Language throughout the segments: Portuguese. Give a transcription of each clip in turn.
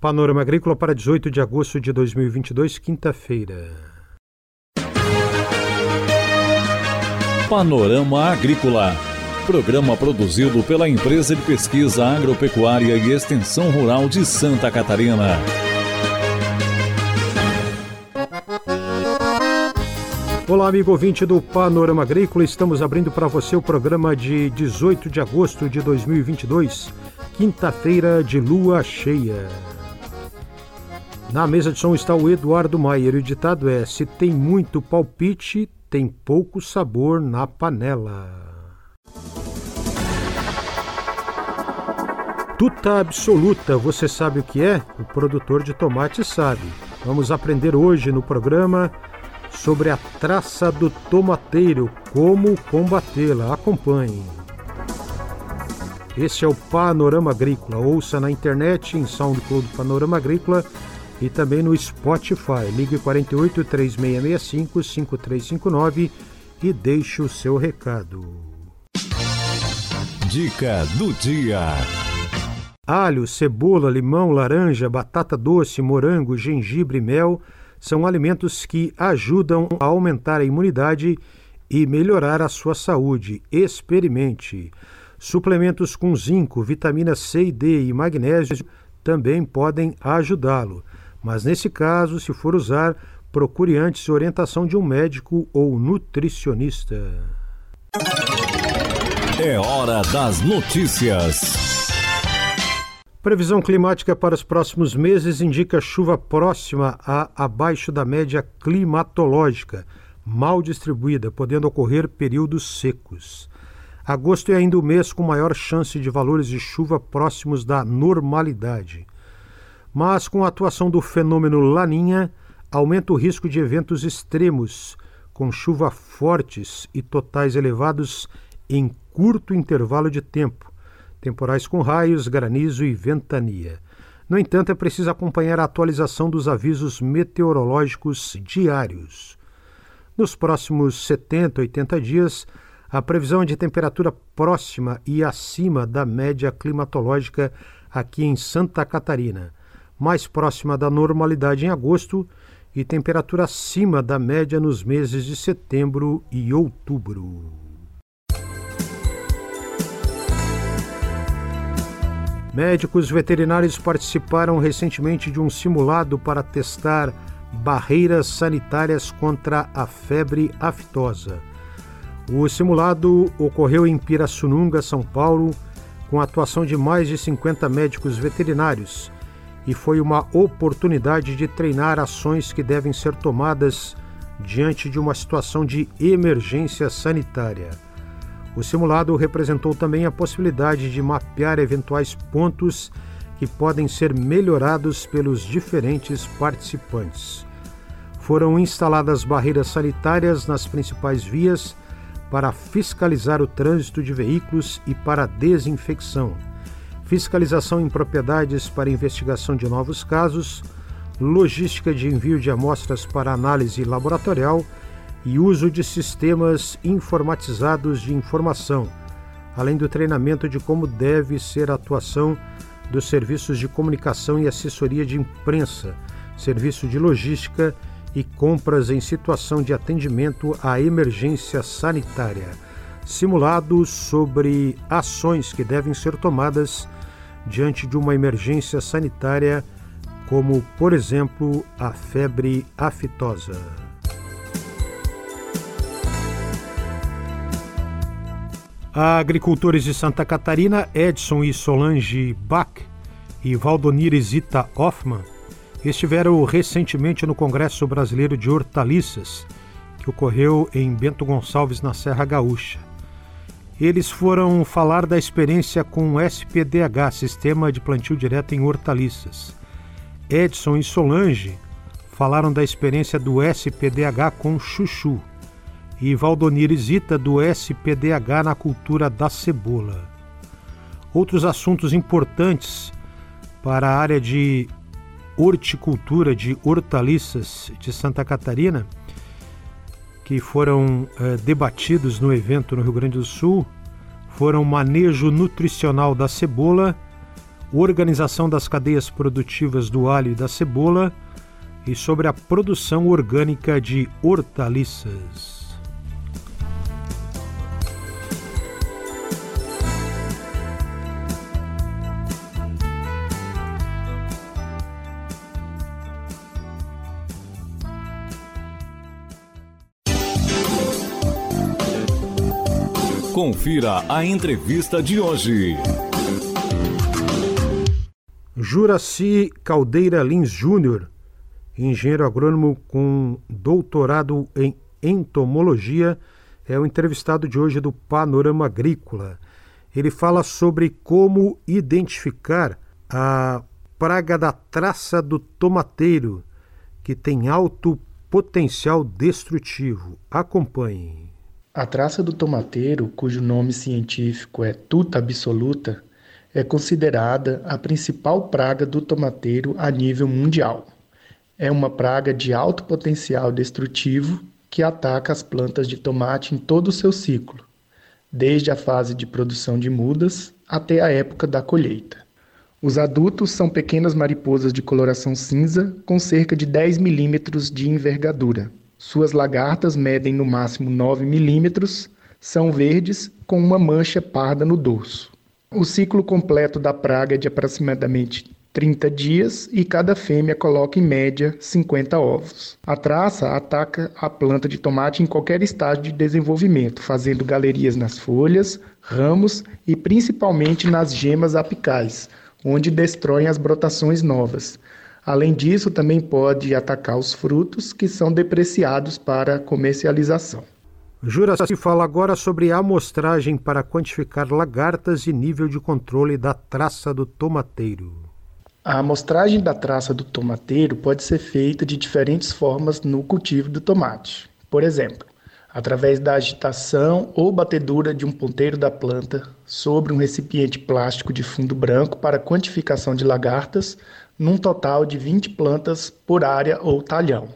Panorama Agrícola para 18 de agosto de 2022, quinta-feira. Panorama Agrícola. Programa produzido pela Empresa de Pesquisa Agropecuária e Extensão Rural de Santa Catarina. Olá, amigo ouvinte do Panorama Agrícola. Estamos abrindo para você o programa de 18 de agosto de 2022, quinta-feira de lua cheia. Na mesa de som está o Eduardo Maier o ditado é: se tem muito palpite, tem pouco sabor na panela. Tuta absoluta, você sabe o que é? O produtor de tomate sabe. Vamos aprender hoje no programa sobre a traça do tomateiro, como combatê-la. Acompanhe. Este é o Panorama Agrícola. Ouça na internet em SoundCloud Panorama Agrícola e também no Spotify. Ligue 48 3665 5359 e deixe o seu recado. Dica do dia. Alho, cebola, limão, laranja, batata doce, morango, gengibre e mel são alimentos que ajudam a aumentar a imunidade e melhorar a sua saúde. Experimente. Suplementos com zinco, vitamina C e D e magnésio também podem ajudá-lo mas nesse caso, se for usar, procure antes orientação de um médico ou nutricionista. É hora das notícias. Previsão climática para os próximos meses indica chuva próxima a abaixo da média climatológica, mal distribuída, podendo ocorrer períodos secos. Agosto é ainda o mês com maior chance de valores de chuva próximos da normalidade mas com a atuação do fenômeno Laninha, aumenta o risco de eventos extremos, com chuva fortes e totais elevados em curto intervalo de tempo, temporais com raios, granizo e ventania. No entanto, é preciso acompanhar a atualização dos avisos meteorológicos diários. Nos próximos 70, 80 dias, a previsão é de temperatura próxima e acima da média climatológica aqui em Santa Catarina mais próxima da normalidade em agosto e temperatura acima da média nos meses de setembro e outubro. Médicos veterinários participaram recentemente de um simulado para testar barreiras sanitárias contra a febre aftosa. O simulado ocorreu em Pirassununga, São Paulo, com a atuação de mais de 50 médicos veterinários e foi uma oportunidade de treinar ações que devem ser tomadas diante de uma situação de emergência sanitária. O simulado representou também a possibilidade de mapear eventuais pontos que podem ser melhorados pelos diferentes participantes. Foram instaladas barreiras sanitárias nas principais vias para fiscalizar o trânsito de veículos e para desinfecção fiscalização em propriedades para investigação de novos casos, logística de envio de amostras para análise laboratorial e uso de sistemas informatizados de informação, além do treinamento de como deve ser a atuação dos serviços de comunicação e assessoria de imprensa, serviço de logística e compras em situação de atendimento à emergência sanitária, simulados sobre ações que devem ser tomadas diante de uma emergência sanitária, como, por exemplo, a febre aftosa. Agricultores de Santa Catarina, Edson e Solange Bach e Valdonir Zita Hoffman, estiveram recentemente no Congresso Brasileiro de Hortaliças, que ocorreu em Bento Gonçalves, na Serra Gaúcha. Eles foram falar da experiência com o SPDH, Sistema de Plantio Direto em Hortaliças. Edson e Solange falaram da experiência do SPDH com chuchu. E Valdonir Zita do SPDH na cultura da cebola. Outros assuntos importantes para a área de horticultura de hortaliças de Santa Catarina que foram eh, debatidos no evento no Rio Grande do Sul foram manejo nutricional da cebola, organização das cadeias produtivas do alho e da cebola e sobre a produção orgânica de hortaliças. Confira a entrevista de hoje. Juraci Caldeira Lins Júnior, engenheiro agrônomo com doutorado em entomologia, é o entrevistado de hoje do Panorama Agrícola. Ele fala sobre como identificar a praga da traça do tomateiro, que tem alto potencial destrutivo. Acompanhe. A traça do tomateiro, cujo nome científico é tuta absoluta, é considerada a principal praga do tomateiro a nível mundial. É uma praga de alto potencial destrutivo que ataca as plantas de tomate em todo o seu ciclo, desde a fase de produção de mudas até a época da colheita. Os adultos são pequenas mariposas de coloração cinza com cerca de 10 milímetros de envergadura. Suas lagartas medem no máximo 9 milímetros, são verdes com uma mancha parda no dorso. O ciclo completo da praga é de aproximadamente 30 dias e cada fêmea coloca em média 50 ovos. A traça ataca a planta de tomate em qualquer estágio de desenvolvimento, fazendo galerias nas folhas, ramos e principalmente nas gemas apicais, onde destroem as brotações novas. Além disso, também pode atacar os frutos que são depreciados para comercialização. Jura se fala agora sobre amostragem para quantificar lagartas e nível de controle da traça do tomateiro. A amostragem da traça do tomateiro pode ser feita de diferentes formas no cultivo do tomate. Por exemplo, através da agitação ou batedura de um ponteiro da planta sobre um recipiente plástico de fundo branco para quantificação de lagartas num total de 20 plantas por área ou talhão.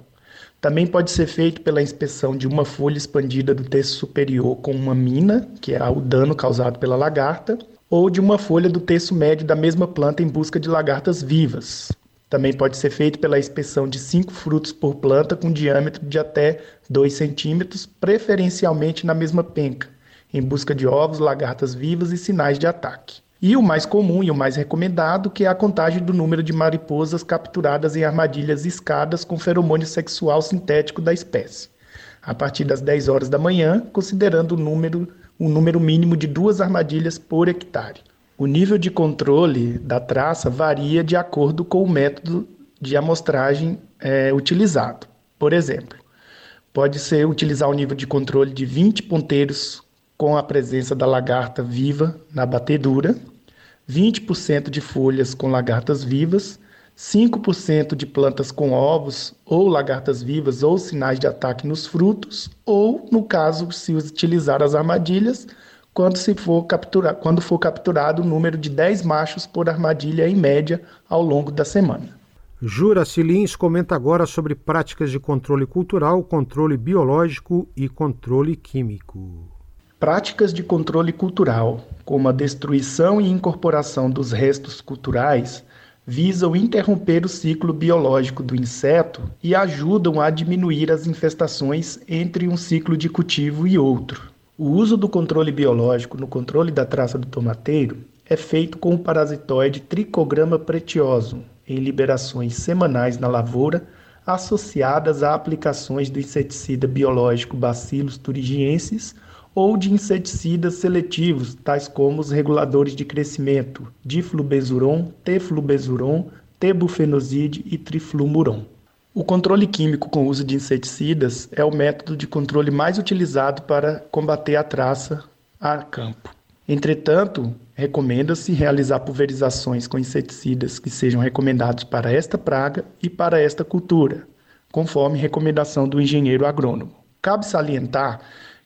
Também pode ser feito pela inspeção de uma folha expandida do terço superior com uma mina, que é o dano causado pela lagarta, ou de uma folha do terço médio da mesma planta em busca de lagartas vivas. Também pode ser feito pela inspeção de cinco frutos por planta com diâmetro de até 2 centímetros, preferencialmente na mesma penca, em busca de ovos, lagartas vivas e sinais de ataque. E o mais comum e o mais recomendado, que é a contagem do número de mariposas capturadas em armadilhas escadas com feromônio sexual sintético da espécie, a partir das 10 horas da manhã, considerando o número, o número mínimo de duas armadilhas por hectare. O nível de controle da traça varia de acordo com o método de amostragem é, utilizado. Por exemplo, pode ser utilizar o nível de controle de 20 ponteiros com a presença da lagarta viva na batedura, 20% de folhas com lagartas vivas, 5% de plantas com ovos ou lagartas vivas ou sinais de ataque nos frutos, ou, no caso, se utilizar as armadilhas, quando, se for, capturar, quando for capturado o número de 10 machos por armadilha em média ao longo da semana. Jura Silins comenta agora sobre práticas de controle cultural, controle biológico e controle químico. Práticas de controle cultural, como a destruição e incorporação dos restos culturais, visam interromper o ciclo biológico do inseto e ajudam a diminuir as infestações entre um ciclo de cultivo e outro. O uso do controle biológico no controle da traça do tomateiro é feito com o parasitoide Tricograma pretiosum, em liberações semanais na lavoura, associadas a aplicações do inseticida biológico Bacillus thuringiensis ou de inseticidas seletivos, tais como os reguladores de crescimento, diflubezuron, teflubezuron, tebufenoside e triflumuron. O controle químico com uso de inseticidas é o método de controle mais utilizado para combater a traça a campo. Entretanto, recomenda-se realizar pulverizações com inseticidas que sejam recomendados para esta praga e para esta cultura, conforme recomendação do engenheiro agrônomo. Cabe salientar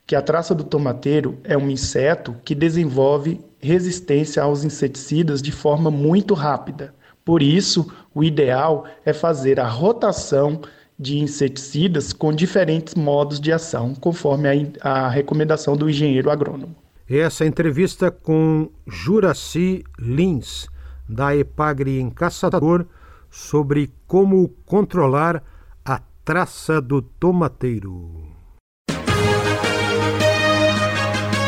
que a traça do tomateiro é um inseto que desenvolve resistência aos inseticidas de forma muito rápida. Por isso, o ideal é fazer a rotação de inseticidas com diferentes modos de ação, conforme a, a recomendação do engenheiro agrônomo. Essa entrevista com Juraci Lins, da Epagre em Caçador sobre como controlar a traça do tomateiro.